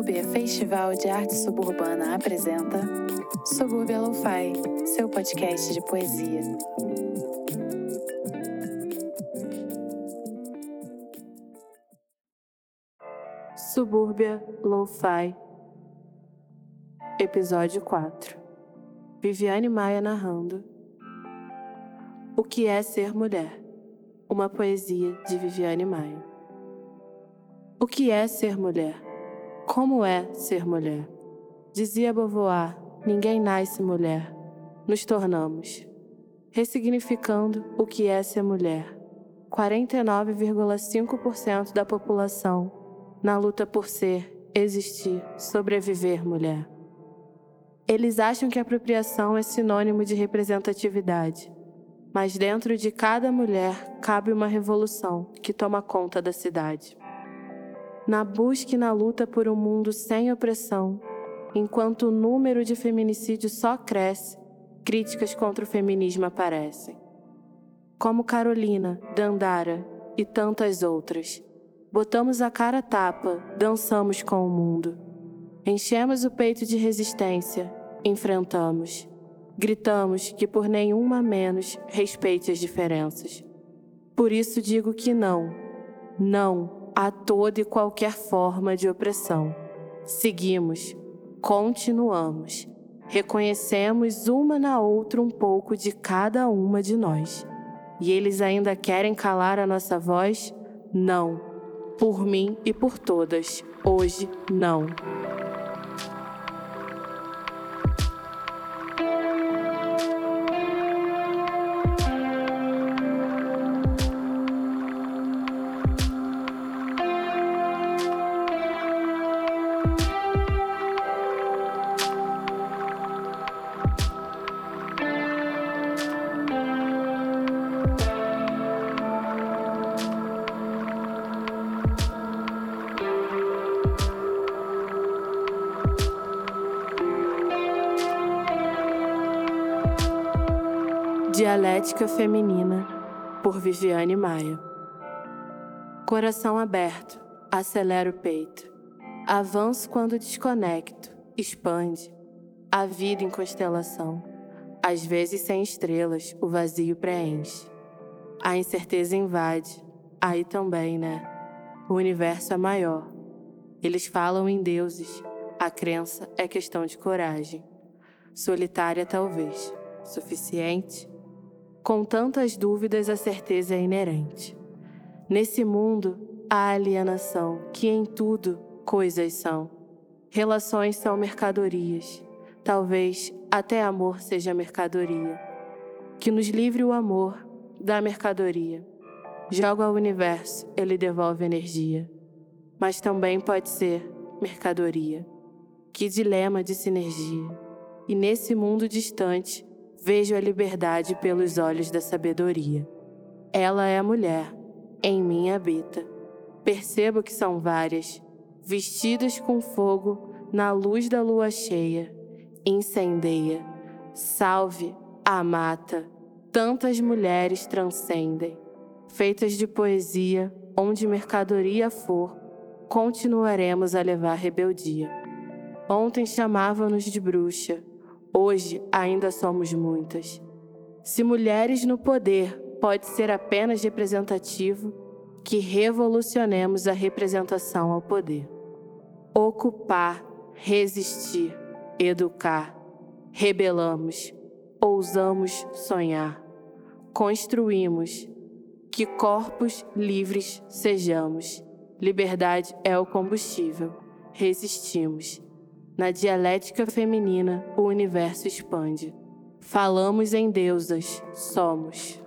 Subúrbia Festival de Arte Suburbana apresenta Subúrbia Lo-Fi, seu podcast de poesia. Subúrbia Lo-Fi Episódio 4 Viviane Maia narrando O que é ser mulher? Uma poesia de Viviane Maia O que é ser mulher? Como é ser mulher? Dizia Beauvoir: ninguém nasce mulher, nos tornamos. Ressignificando o que é ser mulher. 49,5% da população na luta por ser, existir, sobreviver mulher. Eles acham que apropriação é sinônimo de representatividade, mas dentro de cada mulher cabe uma revolução que toma conta da cidade na busca e na luta por um mundo sem opressão, enquanto o número de feminicídios só cresce, críticas contra o feminismo aparecem. Como Carolina, Dandara e tantas outras, botamos a cara tapa, dançamos com o mundo. Enchemos o peito de resistência, enfrentamos. Gritamos que por nenhuma menos respeite as diferenças. Por isso digo que não, não a toda e qualquer forma de opressão. Seguimos, continuamos, reconhecemos uma na outra um pouco de cada uma de nós. E eles ainda querem calar a nossa voz? Não. Por mim e por todas. Hoje, não. Dialética Feminina, por Viviane Maia. Coração aberto, acelera o peito. Avanço quando desconecto, expande. A vida em constelação. Às vezes sem estrelas, o vazio preenche. A incerteza invade. Aí também, né? O universo é maior. Eles falam em deuses. A crença é questão de coragem. Solitária, talvez. Suficiente? Com tantas dúvidas, a certeza é inerente. Nesse mundo, há alienação, que em tudo coisas são. Relações são mercadorias. Talvez até amor seja mercadoria. Que nos livre o amor da mercadoria. Joga ao universo, ele devolve energia. Mas também pode ser mercadoria. Que dilema de sinergia. E nesse mundo distante, vejo a liberdade pelos olhos da sabedoria. Ela é a mulher, em mim habita. Percebo que são várias, vestidas com fogo na luz da lua cheia. Incendeia, salve a mata. Tantas mulheres transcendem, feitas de poesia, onde mercadoria for, continuaremos a levar rebeldia. Ontem chamavam-nos de bruxa, Hoje ainda somos muitas. Se mulheres no poder pode ser apenas representativo, que revolucionemos a representação ao poder. Ocupar, resistir, educar, rebelamos, ousamos sonhar, construímos, que corpos livres sejamos. Liberdade é o combustível, resistimos na dialética feminina, o universo expande. Falamos em deusas, somos.